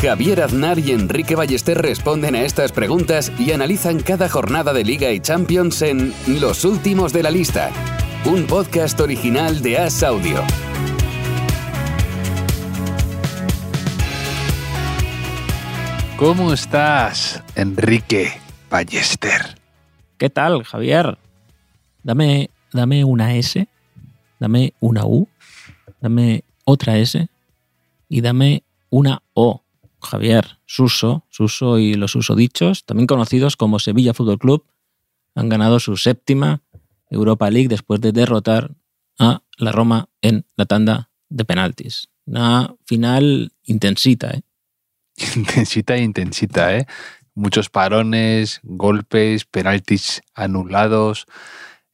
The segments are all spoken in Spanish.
Javier Aznar y Enrique Ballester responden a estas preguntas y analizan cada jornada de Liga y Champions en Los Últimos de la Lista, un podcast original de As Audio. ¿Cómo estás, Enrique Ballester? ¿Qué tal, Javier? Dame, dame una S, dame una U, dame otra S y dame una O. Javier, Suso, Suso y los usodichos, también conocidos como Sevilla Fútbol Club, han ganado su séptima Europa League después de derrotar a la Roma en la tanda de penaltis. Una final intensita, ¿eh? Intensita e intensita, ¿eh? Muchos parones, golpes, penaltis anulados,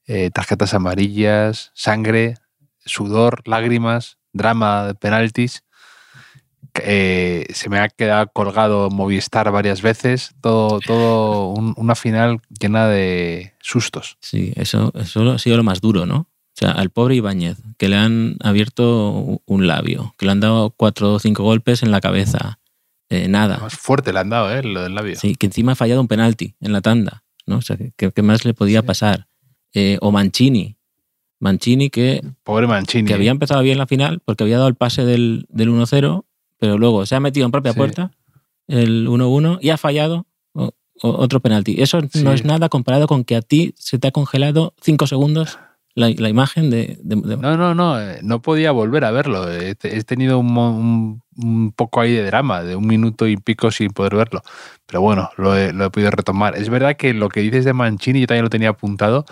eh, tarjetas amarillas, sangre, sudor, lágrimas, drama de penaltis. Eh, se me ha quedado colgado Movistar varias veces, todo, todo un- una final llena de sustos. Sí, eso, eso ha sido lo más duro, ¿no? O sea, al pobre Ibáñez, que le han abierto un labio, que le han dado cuatro o cinco golpes en la cabeza, eh, nada. Más fuerte le han dado, ¿eh? Lo del labio. Sí, que encima ha fallado un penalti en la tanda, ¿no? O sea, ¿qué, qué más le podía Sí. pasar? Eh, o Mancini. Mancini que, Pobre Mancini. que había empezado bien la final porque había dado el pase del, del 1-0, pero luego se ha metido en propia Sí. puerta el 1-1 y ha fallado o- o- otro penalti. Eso Sí. no es nada comparado con que a ti se te ha congelado cinco segundos la, la imagen de... de- de- No, no, no, eh, no podía volver a verlo. He, te- he tenido un, mo- un- un poco ahí de drama, de un minuto y pico sin poder verlo. Pero bueno, lo he, lo he podido retomar. Es verdad que lo que dices de Mancini, yo también lo tenía apuntado,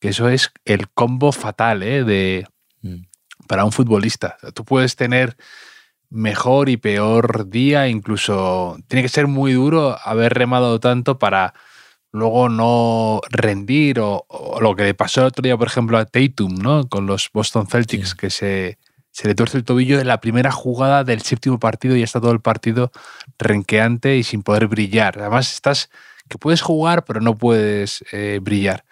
que eso es el combo fatal ¿eh? de, Mm. para un futbolista. Tú puedes tener mejor y peor día, incluso tiene que ser muy duro haber remado tanto para luego no rendir o, o lo que le pasó el otro día, por ejemplo, a Tatum, ¿no? Con los Boston Celtics, Sí. que se, se le tuerce el tobillo en la primera jugada del séptimo partido y está todo el partido renqueante y sin poder brillar. Además, estás que puedes jugar, pero no puedes eh, brillar.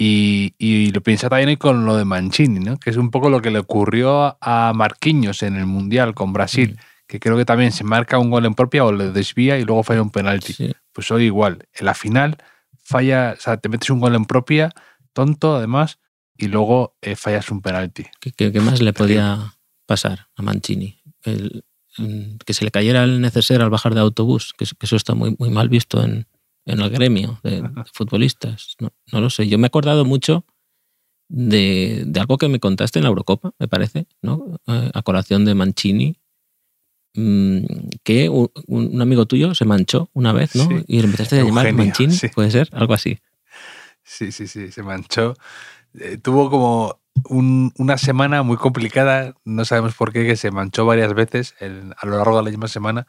Y, y lo piensa también con lo de Mancini, ¿no? que es un poco lo que le ocurrió a Marquinhos en el Mundial con Brasil, Mm. que creo que también se marca un gol en propia o le desvía y luego falla un penalti. Sí. Pues hoy igual, en la final falla, o sea, te metes un gol en propia, tonto además, y luego eh, fallas un penalti. ¿Qué, qué- qué más le podía pasar a Mancini? El- mm, que se le cayera el neceser al bajar de autobús, que, eso- que eso está muy, muy mal visto en, en el gremio de, de futbolistas. No, no lo sé. Yo me he acordado mucho de, de algo que me contaste en la Eurocopa, me parece, ¿no? Eh, a colación de Mancini, mm, que un, un amigo tuyo se manchó una vez, ¿no? Sí. Y empezaste a llamar Eugenio, Mancini, sí. puede ser, algo así. Sí, sí, sí, se manchó. Eh, tuvo como un- una semana muy complicada, no sabemos por qué, que se manchó varias veces en- a lo largo de la misma semana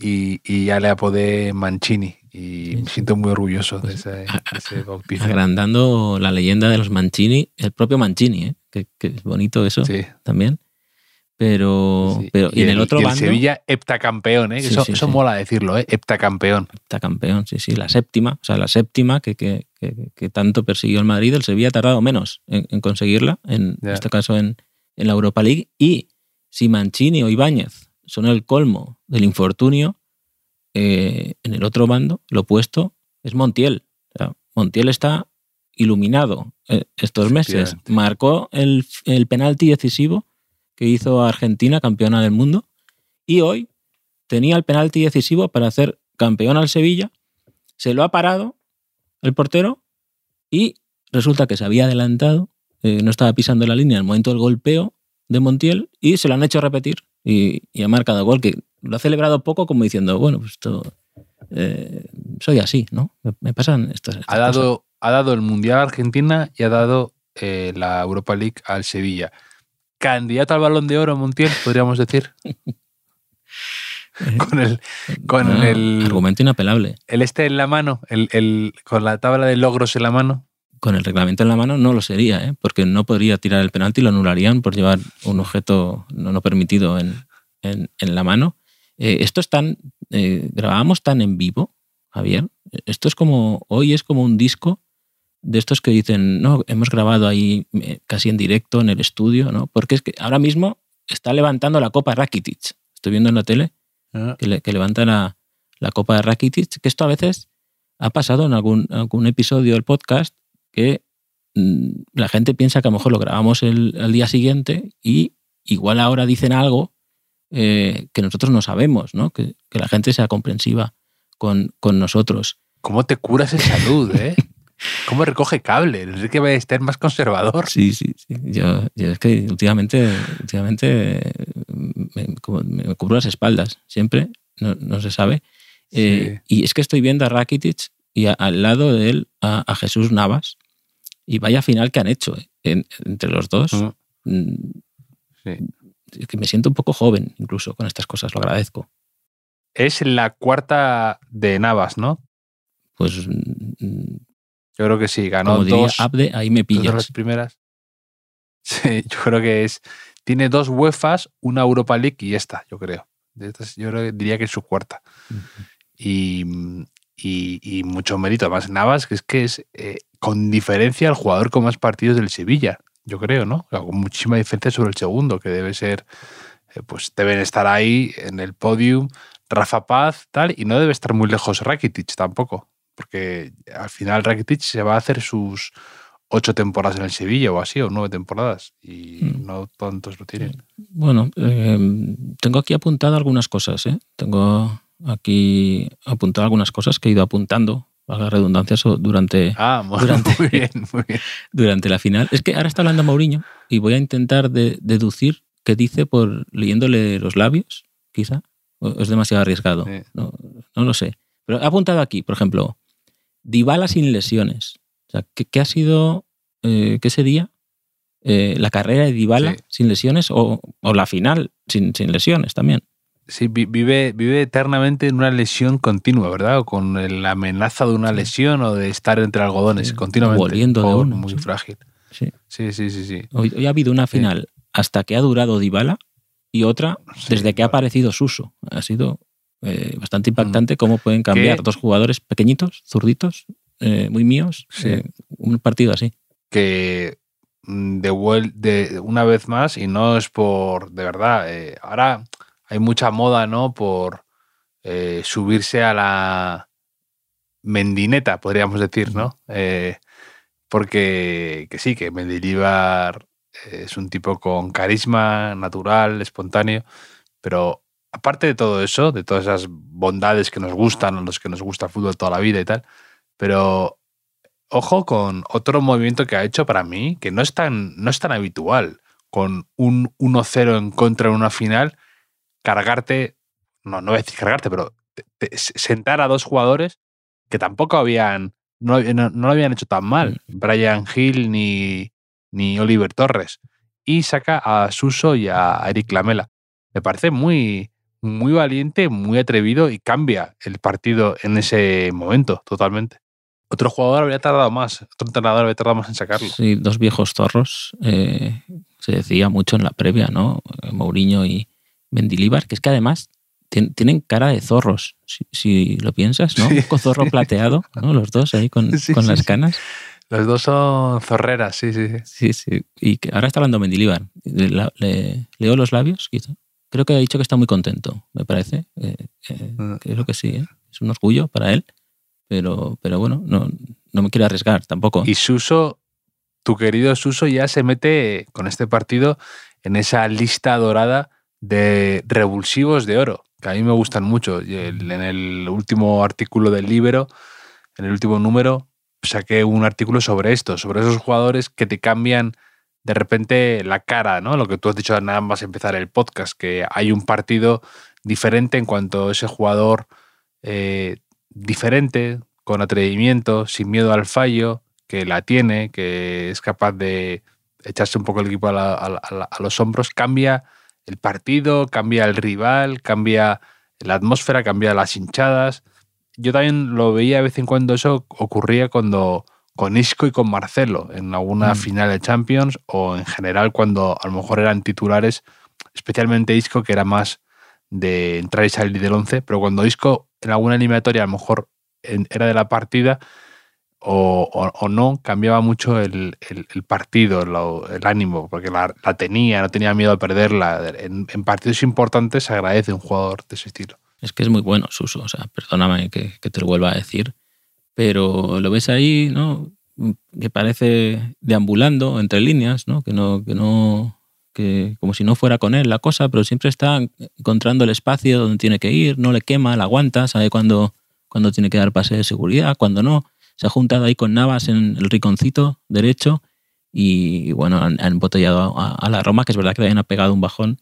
y, y ya le apodé Mancini y me siento muy orgulloso de Pues, ese, de ese bautizo. agrandando la leyenda de los Mancini, el propio Mancini, ¿eh? que, que es bonito eso Sí, también. Pero, sí. pero y, en el, otro y bando, Sevilla heptacampeón, ¿eh? Sí, eso, eso mola decirlo, ¿eh? Heptacampeón. está campeón, sí, sí, la séptima, o sea, la séptima que, que, que- tanto persiguió el Madrid, el Sevilla ha tardado menos en, en conseguirla, en Ya. este caso en, en la Europa League. Y si Mancini o Ibáñez son el colmo del infortunio, eh, en el otro bando, lo opuesto, es Montiel. O sea, Montiel está iluminado eh, estos meses. Marcó el, el penalti decisivo que hizo a Argentina campeona del mundo y hoy tenía el penalti decisivo para hacer campeón al Sevilla, se lo ha parado el portero y resulta que se había adelantado, eh, no estaba pisando la línea en el momento del golpeo de Montiel y se lo han hecho repetir y, y ha marcado gol, que lo ha celebrado poco como diciendo, bueno, pues esto, eh, soy así, ¿no? Me, me pasan estas, estas Ha dado, ha dado el Mundial a Argentina y ha dado eh, la Europa League al Sevilla. Candidato al balón de oro, Montiel, podríamos decir. con el, con No, el, Argumento inapelable. el este en la mano, el, el- con la tabla de logros en la mano. Con el reglamento en la mano no lo sería, ¿eh? porque no podría tirar el penalti y lo anularían por llevar un objeto no, no permitido en, en- en la mano. Eh, esto es tan. eh, grabábamos tan en vivo, Javier. Esto es como. Hoy es como un disco de estos que dicen, no, hemos grabado ahí eh, casi en directo en el estudio, ¿no? Porque es que ahora mismo está levantando la copa Rakitic. Estoy viendo en la tele que, le- que levanta la, la copa de Rakitic, que esto a veces ha pasado en algún, algún episodio del podcast que mm, la gente piensa que a lo mejor lo grabamos el, al día siguiente y igual ahora dicen algo eh, que nosotros no sabemos, ¿no? Que, que la gente sea comprensiva con, con nosotros. ¿Cómo te curas en salud, eh? ¿Cómo recoge cable? Enrique va a estar más conservador. Sí, sí, sí. Yo, yo es que últimamente, últimamente eh, me, me cubro las espaldas, siempre, no, no se sabe. Eh, Y es que estoy viendo a Rakitic y a- al lado de él a, a Jesús Navas. Y vaya final que han hecho eh, en- entre los dos. Mm, Mm, sí. es que me siento un poco joven incluso con estas cosas, lo agradezco. Es la cuarta de Navas, ¿no? Pues, mm, Yo creo que sí, ganó como diría dos, Abde, ahí me dos de las pillas. primeras. Sí, yo creo que es. Tiene dos UEFAs, una Europa League y esta, yo creo. Yo diría que es su cuarta. Y, y- y mucho mérito. Además, Navas, que es que es eh, con diferencia el jugador con más partidos del Sevilla, yo creo, ¿no? Con muchísima diferencia sobre el segundo, que debe ser. eh, pues deben estar ahí en el podium Rafa Paz, tal, y no debe estar muy lejos Rakitic tampoco, porque al final Rakitic se va a hacer sus ocho temporadas en el Sevilla o así, o nueve temporadas, y Mm. no tantos lo tienen. Bueno, eh, tengo aquí apuntado algunas cosas. ¿eh? Tengo aquí apuntado algunas cosas que he ido apuntando, valga la redundancia, durante, Ah, muy, Durante- muy bien, muy bien. durante la final. Es que ahora está hablando Mourinho y voy a intentar de- deducir qué dice por leyéndole los labios, quizá. ¿O es demasiado arriesgado? Sí. No, no lo sé. Pero he apuntado aquí, por ejemplo, Dybala sin lesiones. O sea, ¿qué, qué ha sido, eh, qué sería eh, la carrera de Dybala Sí. sin lesiones o, o la final sin, sin lesiones también? Sí, vi- vive, vive eternamente en una lesión continua, ¿verdad? O con la amenaza de una lesión o de estar entre algodones Sí, continuamente. volviendo de uno, Muy sí. frágil. Sí. Sí, sí, sí, sí. Hoy, hoy ha habido una final hasta que ha durado Dybala y otra desde que ha aparecido Suso. Ha sido eh, bastante impactante cómo pueden cambiar ¿Qué? dos jugadores pequeñitos, zurditos, eh, muy míos, eh, un partido así. que mm, de, de una vez más, y no es por, de verdad, ahora hay mucha moda, ¿no? Por eh, subirse a la mendineta, podríamos decir, ¿no? Eh, porque que sí, que Mendilibar es un tipo con carisma natural, espontáneo, pero aparte de todo eso, de todas esas bondades que nos gustan, a los que nos gusta el fútbol toda la vida y tal, pero ojo con otro movimiento que ha hecho para mí, que no es tan, no es tan habitual, con un 1-0 en contra en una final, cargarte, no, no voy a decir cargarte, pero te- te- sentar a dos jugadores que tampoco habían, no, no- no lo habían hecho tan mal, Brian Hill ni, ni Oliver Torres, y saca a Suso y a Eric Lamela. Me parece muy, muy valiente, muy atrevido y cambia el partido en ese momento totalmente. Otro jugador habría tardado más, otro entrenador habría tardado más en sacarlo. Sí, dos viejos zorros. eh, se decía mucho en la previa, ¿no? Mourinho y Mendilibar, que es que además tien- tienen cara de zorros, si, si lo piensas, ¿no? Sí, Un zorro sí. plateado, ¿no? Los dos ahí con, Sí, con sí, las canas. Los dos son zorreras, sí, sí, sí. Sí. Y que ahora está hablando Mendilibar. Le, leo los labios, quizá. Creo que ha dicho que está muy contento, me parece. Eh, eh, Mm. creo que sí, ¿eh? es un orgullo para él. Pero, pero bueno, no, no me quiero arriesgar tampoco. Y Suso, tu querido Suso, ya se mete con este partido en esa lista dorada de revulsivos de oro, que a mí me gustan mucho. En el último artículo del Libero, en el último número, saqué un artículo sobre esto, sobre esos jugadores que te cambian de repente la cara, ¿no? Lo que tú has dicho nada más empezar el podcast, que hay un partido diferente en cuanto a ese jugador eh, diferente, con atrevimiento, sin miedo al fallo, que la tiene, que es capaz de echarse un poco el equipo a los hombros, cambia el partido, cambia el rival, cambia la atmósfera, cambiaba las hinchadas. Yo también lo veía de vez en cuando, eso ocurría cuando con Isco y con Marcelo en alguna Mm. final de Champions o en general cuando a lo mejor eran titulares, especialmente Isco que era más de entrar y salir del 11, pero cuando Isco en alguna eliminatoria a lo mejor era de la partida o, o- no, cambiaba mucho el, el- partido, el ánimo, porque la, tenía, no tenía miedo a perderla. En, partidos importantes se agradece un jugador de ese estilo. Es que es muy bueno Suso, o sea, perdóname que, te lo vuelva a decir, pero lo ves ahí, ¿no? Que parece deambulando entre líneas, ¿no? Que no, que no, que como si no fuera con él la cosa, pero siempre está encontrando el espacio donde tiene que ir, no le quema, la aguanta, sabe cuándo, cuándo tiene que dar pase de seguridad, cuándo no. Se ha juntado ahí con Navas en el riconcito derecho y bueno, han, han embotellado a, a la Roma, que es verdad que también ha pegado un bajón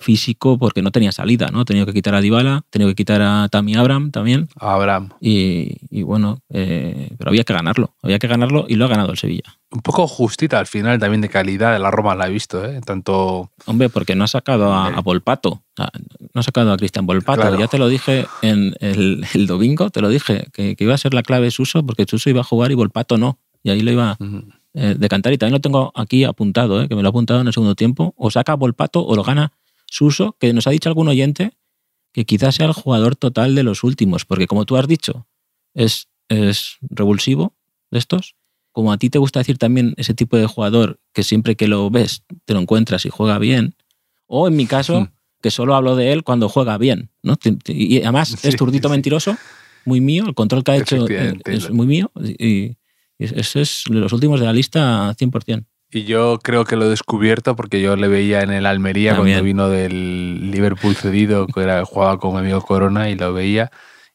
físico porque no tenía salida, ¿no? Ha tenido que quitar a Dybala, ha tenido que quitar a Tammy Abraham también Abraham. y, y bueno, eh, pero había que ganarlo, había que ganarlo y lo ha ganado el Sevilla. Un poco justita al final también de calidad de la Roma la he visto, ¿eh? Tanto Hombre, porque no ha sacado a, a Volpato, no ha sacado a Cristian Volpato. Claro. Ya te lo dije en el, el domingo, te lo dije, que, que iba a ser la clave Suso, porque Suso iba a jugar y Volpato no. Y ahí lo iba mm, eh, de cantar. Y también lo tengo aquí apuntado, eh, que me lo ha apuntado en el segundo tiempo. O saca Volpato o lo gana Suso, que nos ha dicho algún oyente que quizás sea el jugador total de los últimos, porque como tú has dicho, es, es revulsivo de estos. Como a ti te gusta decir también ese tipo de jugador que siempre que lo ves te lo encuentras y juega bien. O en mi caso, Mm. que solo hablo de él cuando juega bien. ¿no? Y además Sí, es zurdito sí. mentiroso, muy mío, el control que ha hecho es muy mío. Y, ese es de los últimos de la lista 100%. Y yo creo que lo he descubierto porque yo le veía en el Almería También. cuando vino del Liverpool cedido, que era, jugaba con mi amigo Corona y lo veía.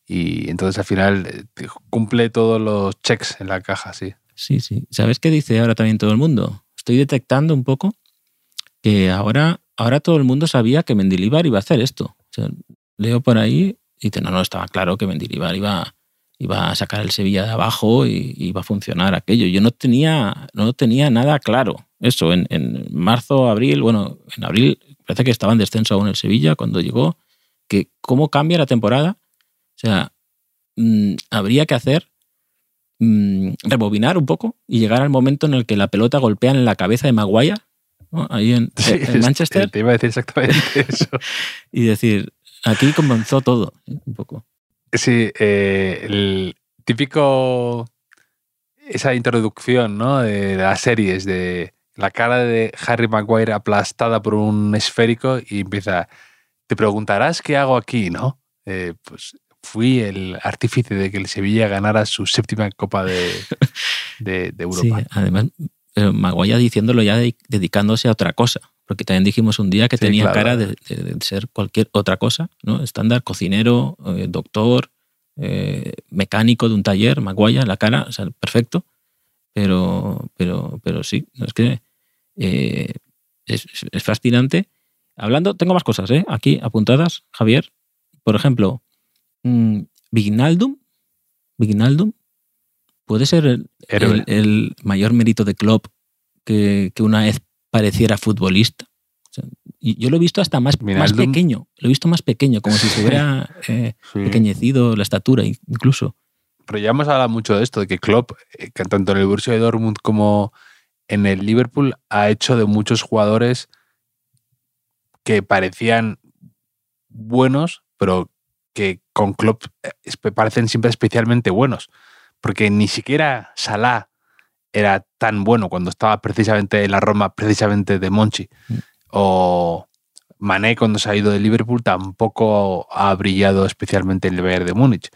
Y entonces al final eh, cumple todos los checks en la caja, sí. Sí, sí. ¿Sabes qué dice ahora también todo el mundo? Estoy detectando un poco que ahora, ahora todo el mundo sabía que Mendilibar iba a hacer esto. O sea, leo por ahí y dice, no, no, estaba claro que Mendilibar iba, iba a sacar el Sevilla de abajo y iba a funcionar aquello. Yo no tenía, no tenía nada claro. Eso, en, en marzo, abril, bueno, en abril parece que estaba en descenso aún el Sevilla cuando llegó, que cómo cambia la temporada. O sea, mm, habría que hacer mm, rebobinar un poco y llegar al momento en el que la pelota golpea en la cabeza de Maguire, ¿no? ahí en, Sí, en este, Manchester, Te iba a decir exactamente eso. y decir, aquí comenzó todo, ¿eh? un poco. Sí, eh, el típico. Esa introducción, ¿no? De las series, de la cara de Harry Maguire aplastada por un esférico y empieza. Te preguntarás qué hago aquí, ¿no? Eh, pues fui el artífice de que el Sevilla ganara su séptima Copa de, de, de Sí, Europa. además, pero Maguire diciéndolo ya de- dedicándose a otra cosa, porque también dijimos un día que Sí, tenía claro. cara de, de- de ser cualquier otra cosa, ¿no? Estándar, cocinero, eh, doctor, eh, mecánico de un taller, Maguire, la cara, o sea, perfecto, pero, pero, pero sí, es que eh, es, es fascinante. Hablando, tengo más cosas, ¿eh? Aquí apuntadas, Javier. Por ejemplo, mm, Vignaldum, Vignaldum puede ser el, Héroe. el, el mayor mérito de Klopp que, que una vez pareciera futbolista. O sea, y yo lo he visto hasta más, más pequeño, lo he visto más pequeño, como si se hubiera eh, Sí. pequeñecido la estatura incluso. Pero ya hemos hablado mucho de esto, de que Klopp, eh, que tanto en el Borussia de Dortmund como en el Liverpool, ha hecho de muchos jugadores que parecían buenos, pero que con Klopp eh, parecen siempre especialmente buenos. Porque ni siquiera Salah era tan bueno cuando estaba precisamente en la Roma, precisamente de Monchi. Mm. O Mané cuando se ha ido de Liverpool tampoco ha brillado especialmente en el Bayern de Múnich.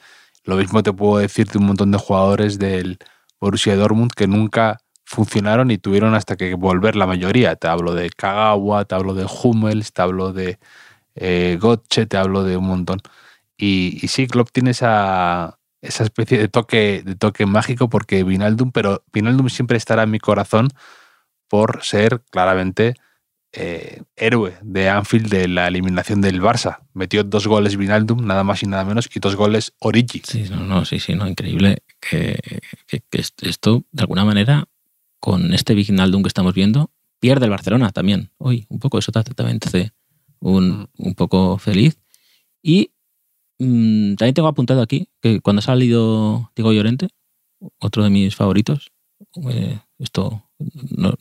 Lo mismo te puedo decir de un montón de jugadores del Borussia Dortmund que nunca funcionaron y tuvieron hasta que volver la mayoría. Te hablo de Kagawa, te hablo de Hummels, te hablo de eh, Götze, te hablo de un montón. Y, y sí, Klopp tiene esa, esa especie de toque, de toque mágico porque Vinaldum, pero Vinaldum siempre estará en mi corazón por ser claramente eh, héroe de Anfield de la eliminación del Barça. Metió dos goles Vinaldum, nada más y nada menos, y dos goles Origi. Sí, no, no, sí, sí, no, increíble que, que- que est- esto, de alguna manera, con este Vignaldum que estamos viendo, pierde el Barcelona también. Hoy, un poco eso también te hace un, un poco feliz. Y mm, también tengo apuntado aquí que cuando ha salido Diego Llorente, otro de mis favoritos, eh, esto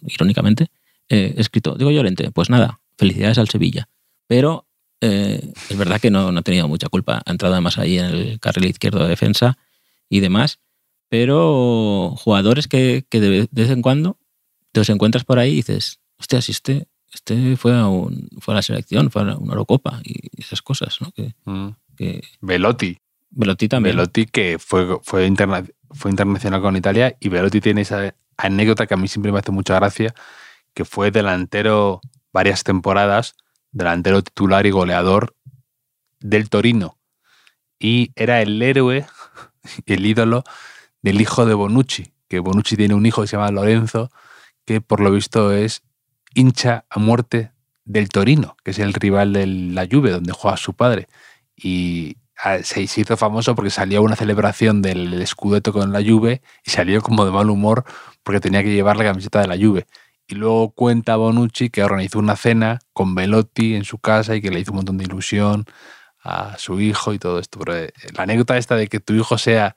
irónicamente, eh, escrito, Diego Llorente, pues nada, felicidades al Sevilla. Pero eh, es verdad que no, no ha tenido mucha culpa. Ha entrado además ahí en el carril izquierdo de defensa y demás. Pero jugadores que, que de vez en cuando te los encuentras por ahí y dices, hostia, si este, este fue, a fue a la selección, fue a una Eurocopa y esas cosas, ¿no? Mm. Que Velotti. Velotti también. Velotti que fue, fue, interna- fue internacional con Italia y Velotti tiene esa anécdota que a mí siempre me hace mucha gracia, que fue delantero varias temporadas, delantero titular y goleador del Torino. Y era el héroe, el ídolo del hijo de Bonucci, que Bonucci tiene un hijo que se llama Lorenzo, que por lo visto es hincha a muerte del Torino, que es el rival de la Juve, donde juega su padre. Y ah, se hizo famoso porque salió a una celebración del Scudetto con la Juve y salió como de mal humor porque tenía que llevar la camiseta de la Juve. Y luego cuenta Bonucci que organizó una cena con Velotti en su casa y que le hizo un montón de ilusión a su hijo y todo esto. Pero eh, la anécdota esta de que tu hijo sea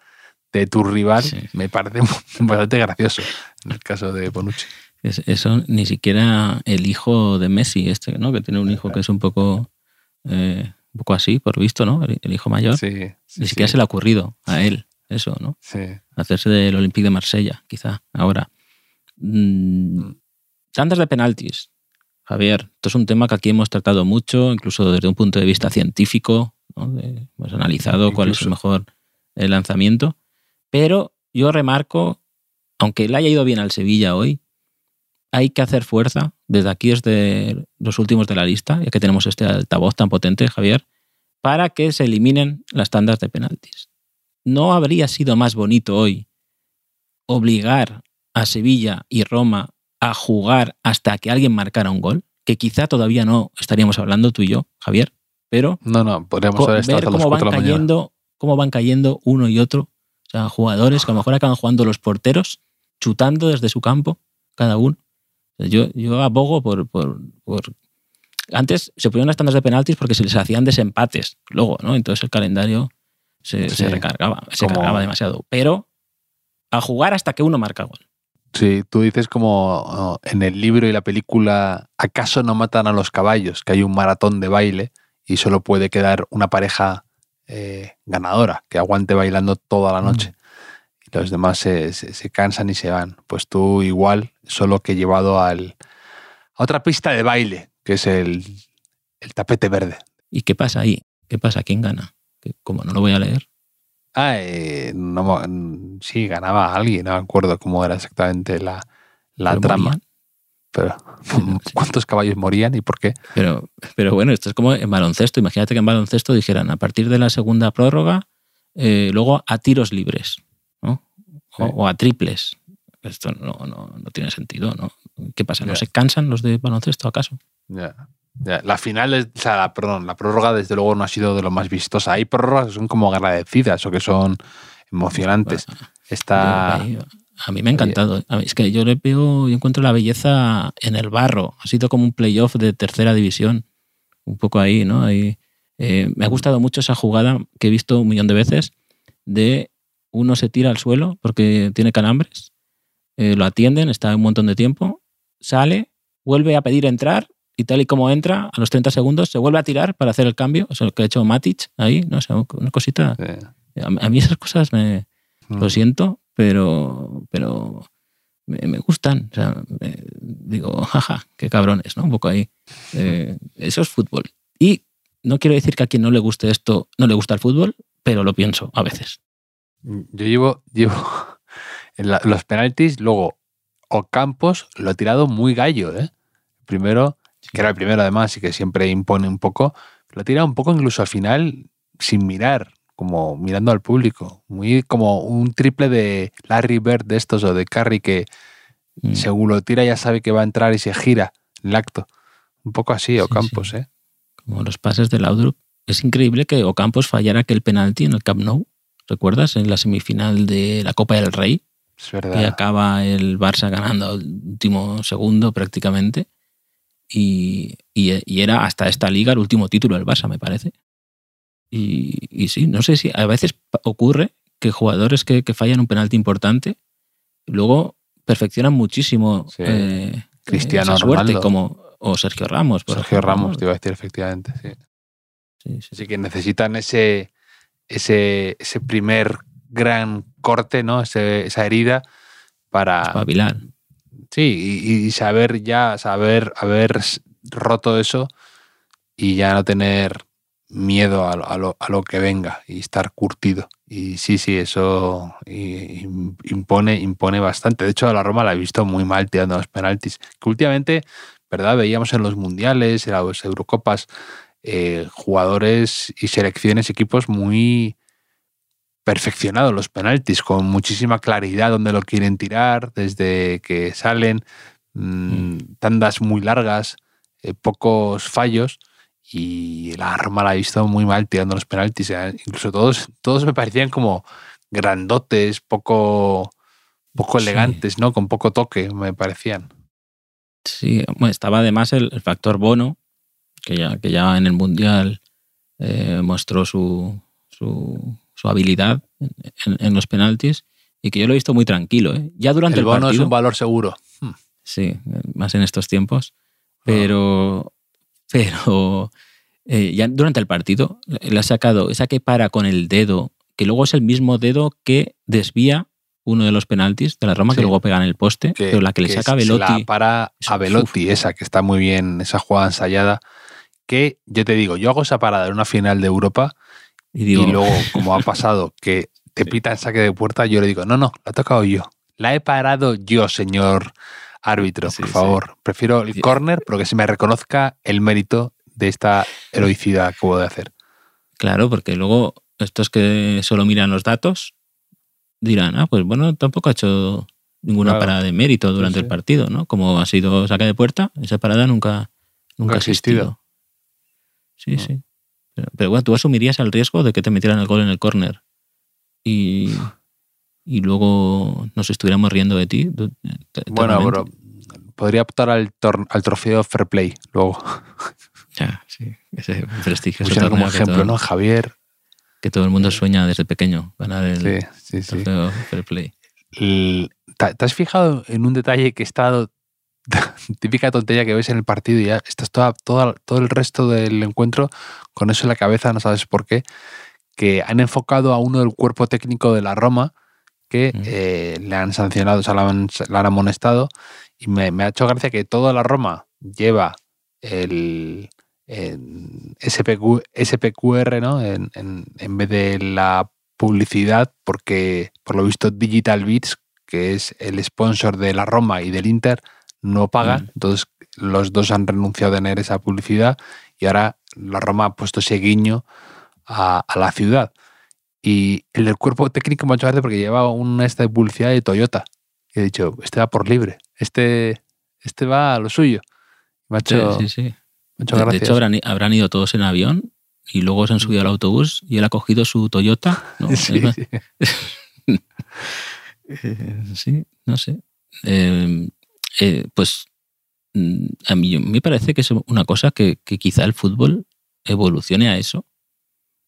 de tu rival Sí. me parece bastante gracioso en el caso de Bonucci. Es- Eso ni siquiera el hijo de Messi, este, ¿no? Que tiene un hijo que es un poco, eh, un poco así, por visto, ¿no? El, el hijo mayor. Sí, sí, ni siquiera sí, se le ha ocurrido a él eso, ¿no? sí. Hacerse del Olympique de Marsella, quizá, ahora. Mm, tandas de penaltis. Javier, esto es un tema que aquí hemos tratado mucho, incluso desde un punto de vista científico, ¿no? De- hemos analizado cuál es el mejor lanzamiento, pero yo remarco, aunque le haya ido bien al Sevilla hoy, hay que hacer fuerza desde aquí, desde los últimos de la lista, ya que tenemos este altavoz tan potente, Javier, para que se eliminen las tandas de penaltis. ¿No habría sido más bonito hoy obligar a Sevilla y Roma a jugar hasta que alguien marcara un gol? Que quizá todavía no estaríamos hablando tú y yo, Javier, pero No, no, podríamos haber estado ver cómo van 4 de la mañana. cayendo, cómo van cayendo uno y otro. O sea, jugadores que a lo mejor acaban jugando los porteros, chutando desde su campo, cada uno. Yo, yo abogo por, por, por- Antes se ponían las tandas de penaltis porque se les hacían desempates. Luego, ¿no? Entonces el calendario se, se recargaba, se Como- cargaba demasiado. Pero a jugar hasta que uno marca gol. Sí, tú dices como oh, en el libro y la película, ¿acaso no matan a los caballos? Que hay un maratón de baile y solo puede quedar una pareja eh, ganadora que aguante bailando toda la noche. Y los demás se, se- se cansan y se van. Pues tú igual, solo que llevado al, a otra pista de baile, que es el, el tapete verde. ¿Y qué pasa ahí? ¿Qué pasa? ¿Quién gana? Que como no lo voy a leer. Ah, eh, no me- sí, ganaba alguien, no me acuerdo cómo era exactamente la, la trama. morían. Pero. ¿cuántos caballos morían y por qué? Pero, pero bueno, esto es como en baloncesto. Imagínate que en baloncesto dijeran a partir de la segunda prórroga, eh, luego a tiros libres, ¿no? O, Sí. o a triples. Esto no, no, no tiene sentido, ¿no? ¿Qué pasa? ¿No se cansan los de baloncesto acaso? Ya, ya. La final, es, o sea, la, perdón, la prórroga desde luego no ha sido de lo más vistosa. Hay prórrogas que son como agradecidas o que son emocionantes. Está... A mí me ha encantado. Mí- es que yo le veo, yo encuentro la belleza en el barro. Ha sido como un playoff de tercera división. Un poco ahí, ¿no? Ahí, eh, me ha gustado mucho esa jugada que he visto un millón de veces de uno se tira al suelo porque tiene calambres, eh, lo atienden, está un montón de tiempo, sale, vuelve a pedir entrar y tal y como entra, a los 30 segundos se vuelve a tirar para hacer el cambio, o sea, lo que ha hecho Matic ahí, no sé, una cosita. A a mí esas cosas me, mm, lo siento, pero, pero me, me gustan. O sea, me- digo, jaja, qué cabrones, ¿no? Un poco ahí. Eh, eso es fútbol. Y no quiero decir que a quien no le guste esto no le gusta el fútbol, pero lo pienso a veces. Yo llevo, llevo en la- los penaltis, luego Ocampos lo ha tirado muy gallo, ¿eh? Primero, que era el primero además y que siempre impone un poco, lo ha tirado un poco incluso al final sin mirar, como mirando al público. Muy como un triple de Larry Bird de estos o de Curry que Mm. según lo tira ya sabe que va a entrar y se gira el acto. Un poco así, Ocampos, sí. ¿eh? Como los pases de Laudrup. Es increíble que Ocampos fallara aquel penalti en el Camp Nou. ¿Recuerdas? En la semifinal de la Copa del Rey. Es verdad. acaba el Barça ganando al último segundo prácticamente. Y, y- y era hasta esta liga el último título del Barça, me parece. Y, y sí, no sé si a veces ocurre que jugadores que, que fallan un penalti importante luego perfeccionan muchísimo Sí. eh, Cristiano esa suerte, Ronaldo. como o Sergio Ramos. por Sergio ejemplo, Ramos, te iba a decir efectivamente, sí. Sí, sí. Así que necesitan ese, ese, ese primer gran corte, ¿no? Ese- esa herida para, Espabilar. Sí, y, y saber ya, saber haber roto eso y ya no tener miedo a lo, a lo- a lo que venga y estar curtido. Y sí, sí, eso impone, impone bastante. De hecho, a la Roma la he visto muy mal tirando los penaltis. Que últimamente, ¿verdad? Veíamos en los mundiales, en las Eurocopas, eh, jugadores y selecciones, equipos muy perfeccionados los penaltis, con muchísima claridad donde lo quieren tirar, desde que salen, mm, tandas muy largas, eh, pocos fallos. Y la Roma la he visto muy mal tirando los penaltis. eh. Incluso todos, todos me parecían como grandotes, poco, poco Sí. elegantes, ¿no? Con poco toque, me parecían. Sí, bueno, estaba además el, el factor Bono, que ya, que ya en el Mundial eh, mostró su, su, su habilidad en, los penaltis y que yo lo he visto muy tranquilo. ¿eh? Ya durante El el, bono partido, es un valor seguro. Hmm. sí, más en estos tiempos, pero, pero eh, ya durante el partido le ha sacado esa que para con el dedo, que luego es el mismo dedo que desvía uno de los penaltis de la Roma, Sí. que luego pega en el poste, que, pero la que le saca a Velotti. la para a Velotti, uf. esa que está muy bien, esa jugada ensayada. Que yo te digo, yo hago esa parada en una final de Europa Y digo, y luego, como ha pasado, que te Sí. pitan saque de puerta, yo le digo, no, no, la he tocado yo. La he parado yo, señor árbitro, Sí, por sí. favor. Prefiero el córner, pero que se me reconozca el mérito de esta heroicidad que acabo de hacer. Claro, porque luego estos que solo miran los datos dirán, ah, pues bueno, tampoco ha hecho ninguna Claro. parada de mérito durante sí. el partido, ¿no? Como ha sido saca de puerta, esa parada nunca, nunca ha ha existido. existido. Sí, No. sí. Pero, bueno, tú asumirías el riesgo de que te metieran el gol en el córner y, y luego nos estuviéramos riendo de ti. Bueno, pero podría optar al, al trofeo Fair Play luego. Ya, sí, ese prestigio Pusieron como ejemplo, ¿no? Javier. que todo el mundo sueña desde pequeño ganar el Sí, sí, sí. trofeo Fair Play. ¿te, has fijado en un detalle que está típica tontería que ves en el partido y ya estás toda, toda- todo el resto del encuentro con eso en la cabeza, no sabes por qué, que han enfocado a uno del cuerpo técnico de la Roma que Mm. eh, le han sancionado, o sea, le han, le han amonestado y me, me ha hecho gracia que toda la Roma lleva el, SPQ, SPQR ¿no? en, en- en vez de la publicidad porque por lo visto Digital Beats que es el sponsor de la Roma y del Inter no pagan Mm. entonces los dos han renunciado a tener esa publicidad y ahora la Roma ha puesto ese guiño a, a la ciudad y el del cuerpo técnico me ha hecho gracia porque lleva una esta de publicidad de Toyota y he dicho este va por libre este este va a lo suyo me ha Sí, hecho, sí, sí. me ha hecho De, hecho, habrán, habrán ido todos en avión y luego se han subido al autobús y él ha cogido su Toyota. ¿no? Sí, sí. eh, sí, no sé. Eh, eh, pues mm, a mí me parece que es una cosa que, que quizá el fútbol evolucione a eso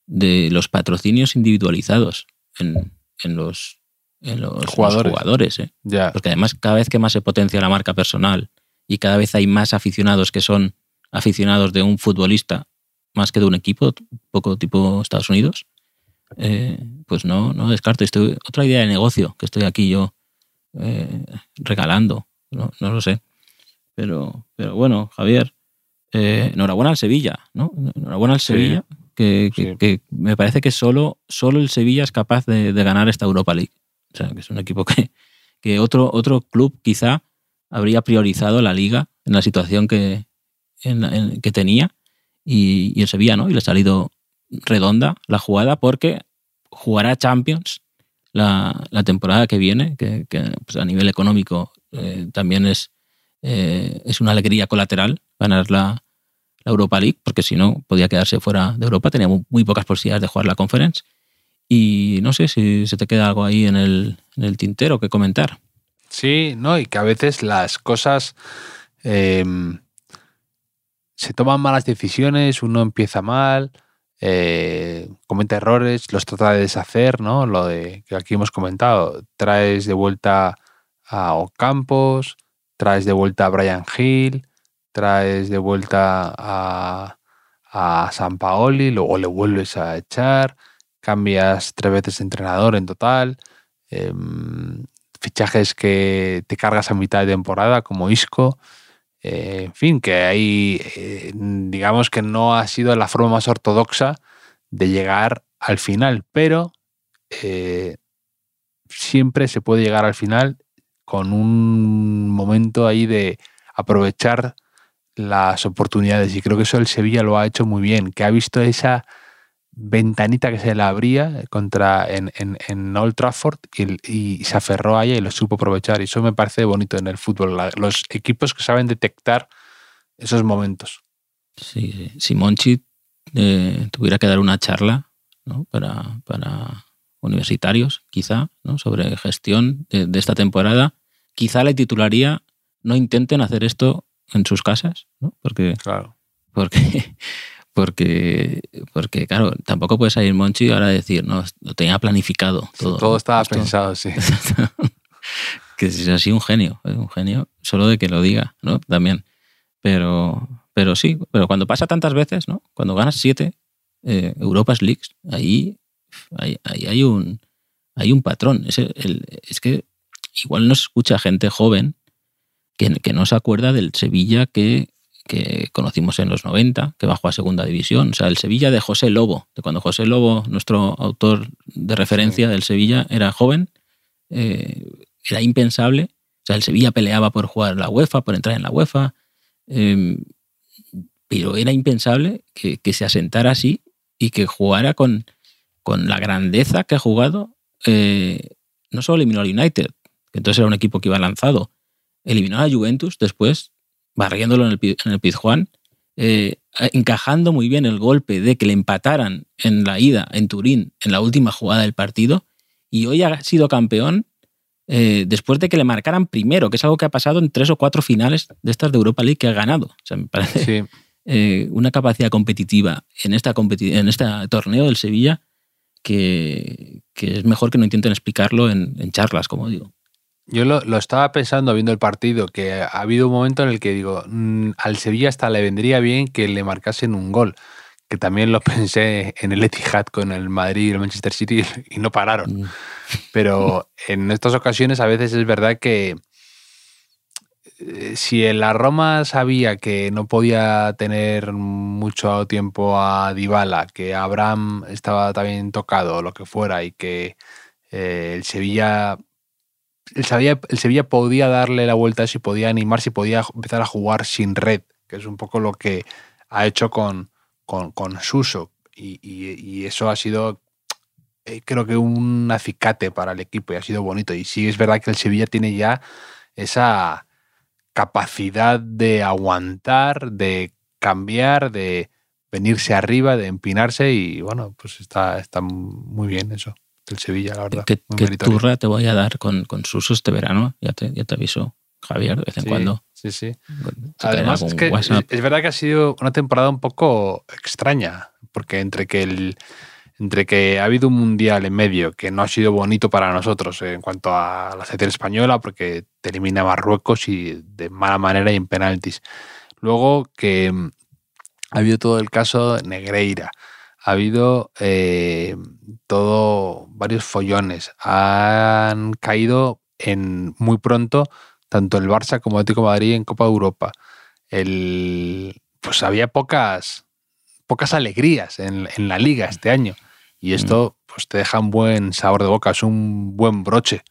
de los patrocinios individualizados en, en los, en los los Jugadores. jugadores ¿eh? Porque además cada vez que más se potencia la marca personal y cada vez hay más aficionados que son aficionados de un futbolista más que de un equipo, poco tipo Estados Unidos, eh, pues no, no descarto. Estoy, otra idea de negocio que estoy aquí yo eh, regalando, no, no lo sé. Pero, pero bueno, Javier, eh, enhorabuena al Sevilla, ¿no? Enhorabuena al Sí, Sevilla, que, que- sí. que me parece que solo, solo el Sevilla es capaz de, de ganar esta Europa League. O sea, que es un equipo que, que otro, otro club quizá habría priorizado la liga en la situación que, en que tenía y, y el Sevilla, ¿no? Y le ha salido redonda la jugada porque jugará Champions la, la temporada que viene, que, que, pues, a nivel económico eh, también es, eh, es una alegría colateral ganar la, la Europa League, porque si no podía quedarse fuera de Europa, tenía muy, muy pocas posibilidades de jugar la Conference. Y no sé si se te queda algo ahí en el, en el tintero que comentar. Sí, no, y que a veces las cosas eh, se toman malas decisiones, uno empieza mal, eh, comete errores, los trata de deshacer, ¿no? Lo de que aquí hemos comentado, traes de vuelta a Ocampos, traes de vuelta a Brian Hill, traes de vuelta a, a San Paoli, luego le vuelves a echar, cambias tres veces de entrenador en total, em, fichajes que te cargas a mitad de temporada, como Isco. Eh, en fin, que ahí, eh, digamos que no ha sido la forma más ortodoxa de llegar al final, pero eh, siempre se puede llegar al final con un momento ahí de aprovechar las oportunidades y creo que eso el Sevilla lo ha hecho muy bien, que ha visto esa ventanita que se le abría contra en, en, Old Trafford y, se aferró a ella y lo supo aprovechar. Y eso me parece bonito en el fútbol, los equipos que saben detectar esos momentos. Sí, si Monchi eh, tuviera que dar una charla para, para, universitarios, quizá, ¿no? sobre gestión de, esta temporada, quizá le titularía no intenten hacer esto en sus casas, ¿no? porque, claro. porque porque, porque claro, tampoco puede salir Monchi ahora a decir, no, lo tenía planificado. Todo, todo estaba pensado, sí. que es así un genio, un genio, solo de que lo diga, ¿no? También. Pero, pero sí, pero cuando pasa tantas veces, ¿no? Cuando ganas siete eh, Europas Leagues, ahí, ahí, hay, un, hay un patrón. Es, el, es que igual nos escucha gente joven que, que no se acuerda del Sevilla que que conocimos en los 90, que bajó a segunda división. O sea, el Sevilla de José Lobo, de cuando José Lobo, nuestro autor de referencia del Sevilla, era joven, eh, era impensable. O sea, el Sevilla peleaba por jugar la UEFA, por entrar en la UEFA, em, pero era impensable que, se asentara así y que jugara con, con la grandeza que ha jugado. Eh, no solo eliminó al United, que entonces era un equipo que iba lanzado, eliminó a Juventus después barriéndolo en el, en el Pizjuán, eh, encajando muy bien el golpe de que le empataran en la ida en Turín en la última jugada del partido y hoy ha sido campeón eh, después de que le marcaran primero, que es algo que ha pasado en tres o cuatro finales de estas de Europa League que ha ganado. O sea, me parece eh, una capacidad competitiva en, esta en este torneo del Sevilla que, es mejor que no intenten explicarlo en charlas, como digo. Yo lo, estaba pensando viendo el partido, que ha habido un momento en el que digo, mm, al Sevilla hasta le vendría bien que le marcasen un gol, que también lo pensé en el Etihad con el Madrid y el Manchester City y no pararon. Mm. Pero en estas ocasiones a veces es verdad que eh, si en la Roma sabía que no podía tener mucho tiempo a Dybala, que Abraham estaba también tocado o lo que fuera y que eh, el Sevilla el Sevilla, el Sevilla podía darle la vuelta si podía animarse, si podía empezar a jugar sin red, que es un poco lo que ha hecho con, con, Suso. Y, eso ha sido, eh, creo que un acicate para el equipo y ha sido bonito. Y sí es verdad que el Sevilla tiene ya esa capacidad de aguantar, de cambiar, de venirse arriba, de empinarse y bueno, pues está, está muy bien eso del Sevilla, la verdad. ¿Qué, turra te voy a dar con, con Suso este verano? Ya te, ya te aviso, Javier, de vez en cuando. Sí, sí. Además, es, que es, verdad que ha sido una temporada un poco extraña, porque entre que el entre que ha habido un mundial en medio que no ha sido bonito para nosotros en cuanto a la selección española, porque te elimina Marruecos y de mala manera y en penaltis. Luego que ha habido todo el caso de Negreira, ha habido eh, todo varios follones. Han caído en muy pronto tanto el Barça como el Atlético Madrid en Copa de Europa. El, pues había pocas, pocas alegrías en, la liga este año. Y mm. esto pues te deja un buen sabor de boca, es un buen broche.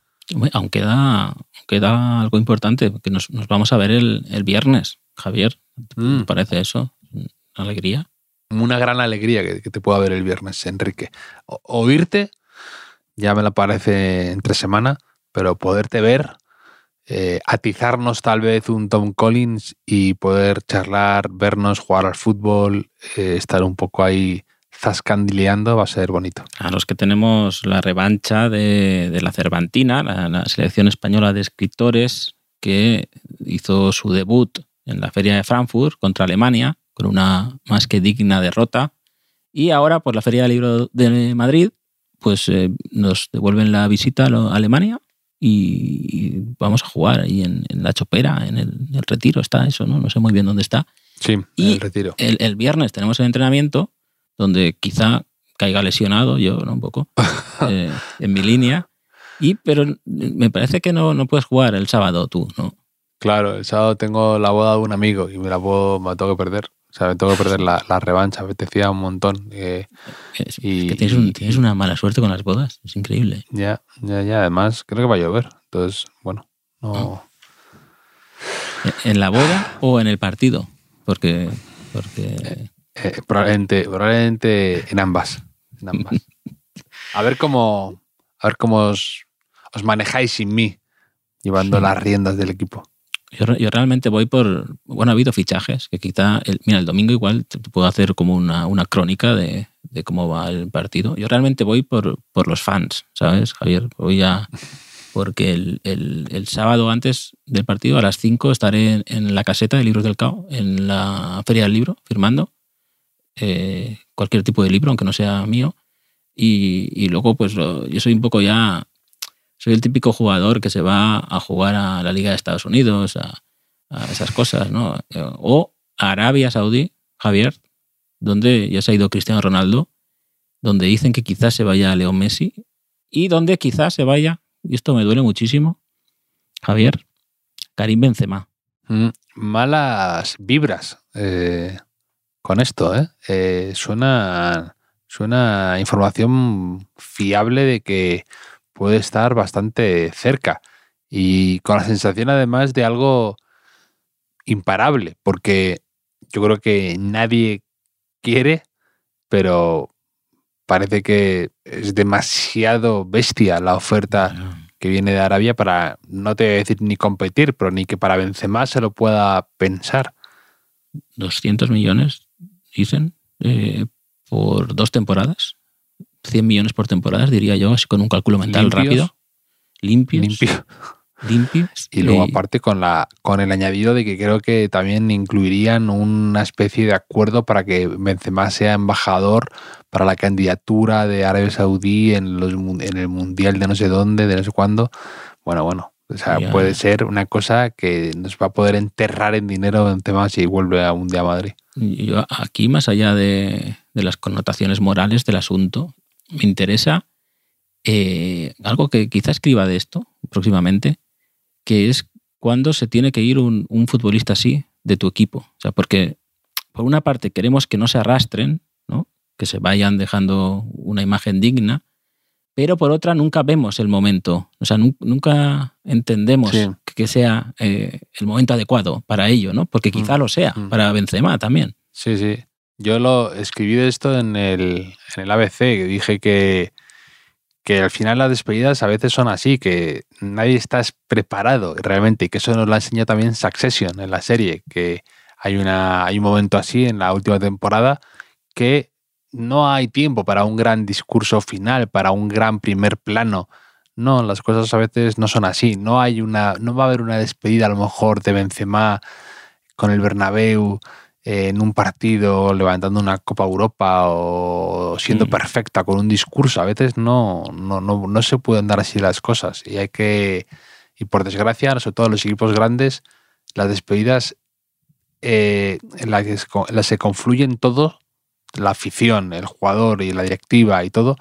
Aunque da, da algo importante, que nos, vamos a ver el, viernes, Javier. Mm. ¿Te parece eso? ¿Alegría? Una gran alegría que, te pueda ver el viernes, Enrique. oírte, ya me la parece entre semana, pero poderte ver, eh, atizarnos tal vez un Tom Collins y poder charlar, vernos, jugar al fútbol, eh, estar un poco ahí zascandileando va a ser bonito. A los que tenemos la revancha de, la Cervantina, la, selección española de escritores que hizo su debut en la Feria de Frankfurt contra Alemania con una más que digna derrota Y ahora, por la Feria del Libro de Madrid, pues eh, nos devuelven la visita a Alemania y vamos a jugar ahí en, la chopera, en el, retiro está eso, ¿no? No sé muy bien dónde está. Sí, y el retiro. El, viernes tenemos el entrenamiento donde quizá caiga lesionado yo, ¿no? Un poco, eh, en mi línea. Y, pero me parece que no, no puedes jugar el sábado tú, ¿no? Claro, el sábado tengo la boda de un amigo y me la puedo, me tengo que perder. O sea, me tengo que perder la, la revancha, apetecía un montón. Eh, y, que tienes, tienes, una mala suerte con las bodas, es increíble. Ya, ya, ya. Además, creo que va a llover. Entonces, bueno, no. ¿En la boda o en el partido? Porque. porque... Eh, eh, probablemente, probablemente en ambas. En ambas. a ver cómo. A ver cómo os, os manejáis sin mí, llevando las riendas del equipo. Yo, realmente voy por. Bueno, ha habido fichajes que quizá. El, mira, el domingo igual te puedo hacer como una, una crónica de, de, cómo va el partido. Yo realmente voy por, por los fans, ¿sabes, Javier? Voy a. Porque el, el, el sábado antes del partido, a las 5, estaré en, la caseta de Libros del Cao, en la Feria del Libro, firmando eh, cualquier tipo de libro, aunque no sea mío. Y, y luego, pues yo soy un poco ya soy el típico jugador que se va a jugar a la Liga de Estados Unidos, a, esas cosas, ¿no? O a Arabia Saudí, Javier, donde ya se ha ido Cristiano Ronaldo, donde dicen que quizás se vaya Leo Messi y donde quizás se vaya, y esto me duele muchísimo, Javier, Karim Benzema. Mm, malas vibras eh, con esto, ¿eh? ¿eh? suena, suena información fiable de que puede estar bastante cerca y con la sensación además de algo imparable, porque yo creo que nadie quiere, pero parece que es demasiado bestia la oferta que viene de Arabia para, no te voy a decir ni competir, pero ni que para Benzema se lo pueda pensar. 200 millones, dicen, eh, por dos temporadas. 100 millones por temporada, diría yo, así con un cálculo mental rápido. Limpios. Limpio. Limpios. Y luego aparte con, la, con el añadido de que creo que también incluirían una especie de acuerdo para que Benzema sea embajador para la candidatura de Arabia Saudí en, los, en el Mundial de no sé dónde, de no sé cuándo. Bueno, bueno, o sea, puede ser una cosa que nos va a poder enterrar en dinero Benzema si vuelve a un día a Madrid. Yo aquí, más allá de, de las connotaciones morales del asunto, me interesa eh, algo que quizá escriba de esto próximamente, que es cuando se tiene que ir un, futbolista así de tu equipo. O sea, porque por una parte queremos que no se arrastren, ¿no? que se vayan dejando una imagen digna, pero por otra nunca vemos el momento, o sea, nunca entendemos que sea eh, el momento adecuado para ello, ¿no? Porque quizá mm. lo sea mm. para Benzema también. Sí, sí. Yo lo escribí esto en el, en el ABC, que dije que, que al final las despedidas a veces son así, que nadie está preparado realmente, y que eso nos lo ha enseñado también Succession en la serie, que hay, una, hay un momento así en la última temporada que no hay tiempo para un gran discurso final, para un gran primer plano. No, las cosas a veces no son así. No hay una, no va a haber una despedida a lo mejor de Benzema con el Bernabéu en un partido levantando una Copa Europa o siendo perfecta con un discurso. A veces no, no, no, no, se pueden dar así las cosas. Y hay que, y por desgracia, sobre todo los equipos grandes, las despedidas eh, en, las que, se confluyen todo, la afición, el jugador y la directiva y todo,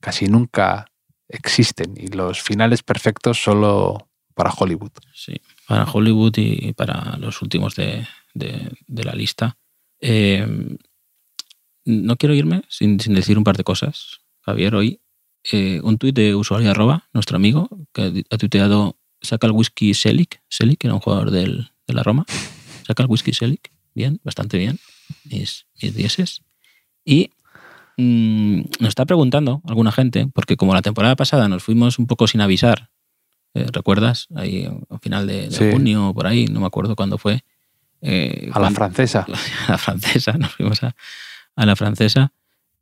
casi nunca existen. Y los finales perfectos solo para Hollywood. Sí, para Hollywood y para los últimos de, de, la lista. Eh, no quiero irme sin, decir un par de cosas. Javier, hoy eh, un tuit de usuario arroba, nuestro amigo, que ha tuiteado saca el whisky Selic, Selic era un jugador del, de la Roma, saca el whisky Selic, bien, bastante bien, mis, mis dieces. Y mm, nos está preguntando alguna gente, porque como la temporada pasada nos fuimos un poco sin avisar, eh, ¿recuerdas? Ahí a final de, junio o por ahí, no me acuerdo cuándo fue, eh, a la francesa. A la francesa, nos fuimos a, la francesa.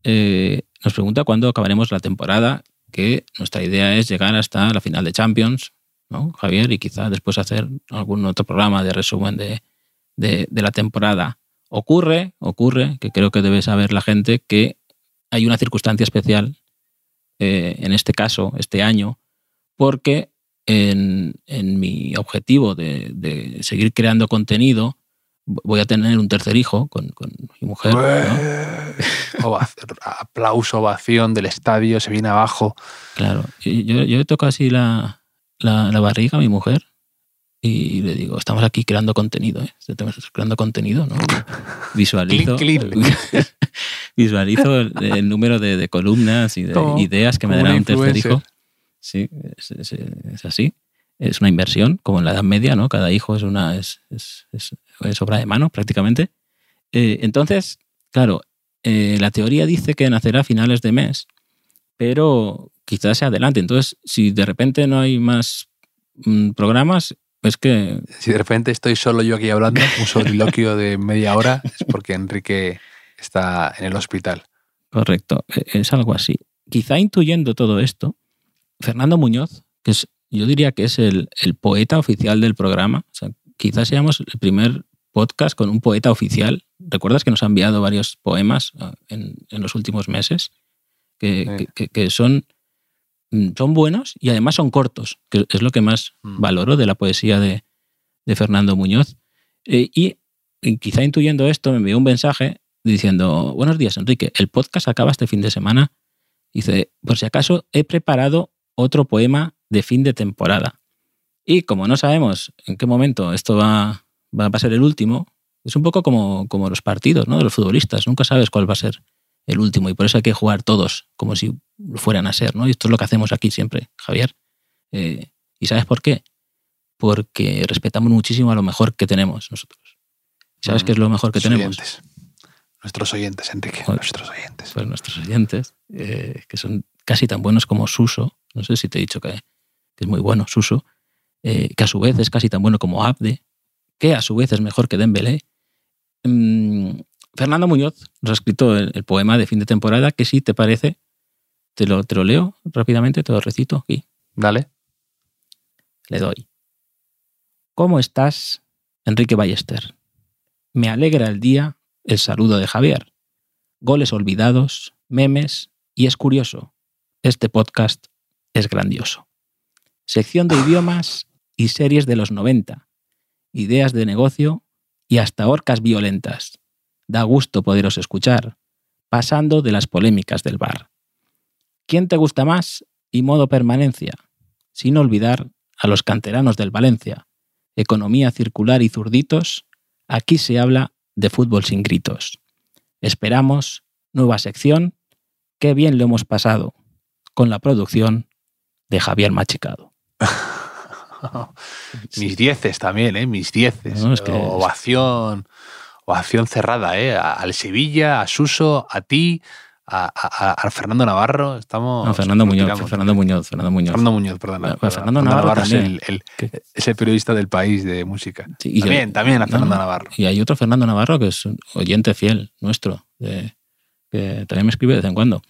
Eh, nos pregunta cuándo acabaremos la temporada, que nuestra idea es llegar hasta la final de Champions, ¿no, Javier? Y quizá después hacer algún otro programa de resumen de, la temporada. Ocurre, ocurre, que creo que debe saber la gente, que hay una circunstancia especial eh, en este caso, este año, porque en, en mi objetivo de, de, seguir creando contenido, voy a tener un tercer hijo con, con mi mujer. ¿no? Ovación, aplauso, ovación del estadio, se viene abajo. Claro, yo, yo le toco así la, la, la, barriga a mi mujer y le digo, estamos aquí creando contenido, ¿eh? estamos creando contenido, ¿no? Visualizo, visualizo el, el número de, de, columnas y de oh, ideas que me dará un tercer hijo. Sí, es, es, es, así. Es una inversión, como en la Edad Media, ¿no? Cada hijo es una es, es, es obra de mano, prácticamente. Eh, entonces, claro, eh, la teoría dice que nacerá a finales de mes, pero quizás sea adelante. Entonces, si de repente no hay más mmm, programas, es que... Si de repente estoy solo yo aquí hablando, un soliloquio de media hora, es porque Enrique está en el hospital. Correcto, e, es algo así. Quizá intuyendo todo esto, Fernando Muñoz, que es, yo diría que es el, el poeta oficial del programa, o sea, quizás seamos el primer podcast con un poeta oficial. ¿Recuerdas que nos ha enviado varios poemas ah, en, en los últimos meses? Que, sí. que, que, son, mm, son buenos y además son cortos, que es lo que más mm. valoro de la poesía de, de Fernando Muñoz. Eh, y, y, quizá intuyendo esto, me envió un mensaje diciendo, buenos días, Enrique, el podcast acaba este fin de semana. Dice, por si acaso he preparado otro poema de fin de temporada. Y como no sabemos en qué momento esto va, va a ser el último, es un poco como, como los partidos ¿no? de los futbolistas. Nunca sabes cuál va a ser el último y por eso hay que jugar todos como si fueran a ser. ¿no? Y esto es lo que hacemos aquí siempre, Javier. Eh, ¿Y sabes por qué? Porque respetamos muchísimo a lo mejor que tenemos nosotros. ¿Sabes mm, qué es lo mejor que tenemos? Oyentes. Nuestros oyentes, Enrique. Nuestros oyentes. Pues nuestros oyentes, eh, que son casi tan buenos como Suso. No sé si te he dicho que, que es muy bueno Suso. Eh, que a su vez es casi tan bueno como Abde, que a su vez es mejor que Dembélé. Mm, Fernando Muñoz nos ha escrito el, el, poema de fin de temporada, que si te parece, te lo, te lo leo rápidamente, te lo recito aquí. Dale. Le doy. ¿Cómo estás, Enrique Ballester? Me alegra el día el saludo de Javier. Goles olvidados, memes, y es curioso, este podcast es grandioso. Sección de idiomas y series de los 90, ideas de negocio y hasta orcas violentas. Da gusto poderos escuchar, pasando de las polémicas del bar. ¿Quién te gusta más y modo permanencia? Sin olvidar a los canteranos del Valencia. Economía circular y zurditos, aquí se habla de fútbol sin gritos. Esperamos nueva sección. Qué bien lo hemos pasado con la producción de Javier Machicado. Mis dieces también, ¿eh? Mis dieces. No, es que ovación, ovación cerrada, ¿eh? Al Sevilla, a Suso, a ti, a, a, a Fernando Navarro. Estamos. No, Fernando Muñoz, tiramos, Fernando Muñoz, Fernando Muñoz. Fernando Muñoz, perdón. Fernando, Fernando Navarro, Navarro es el, el, es el, periodista del país de música. Sí, y también, yo, también a Fernando no, Navarro. Y hay otro Fernando Navarro que es un oyente fiel nuestro, de, que también me escribe de vez en cuando.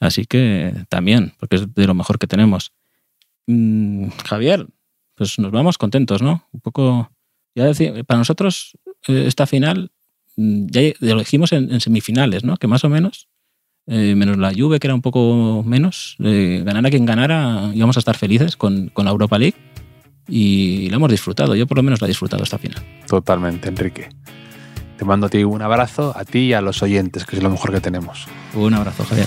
Así que también, porque es de lo mejor que tenemos. Mm, Javier, pues nos vamos contentos, ¿no? Un poco, ya decir, para nosotros eh, esta final mm, ya lo dijimos en, en, semifinales, ¿no? Que más o menos, eh, menos la Juve, que era un poco menos, eh, ganara quien ganara, íbamos a estar felices con, con la Europa League y la hemos disfrutado. Yo por lo menos la he disfrutado esta final. Totalmente, Enrique. Te mando a ti un abrazo, a ti y a los oyentes, que es lo mejor que tenemos. Un abrazo, Javier.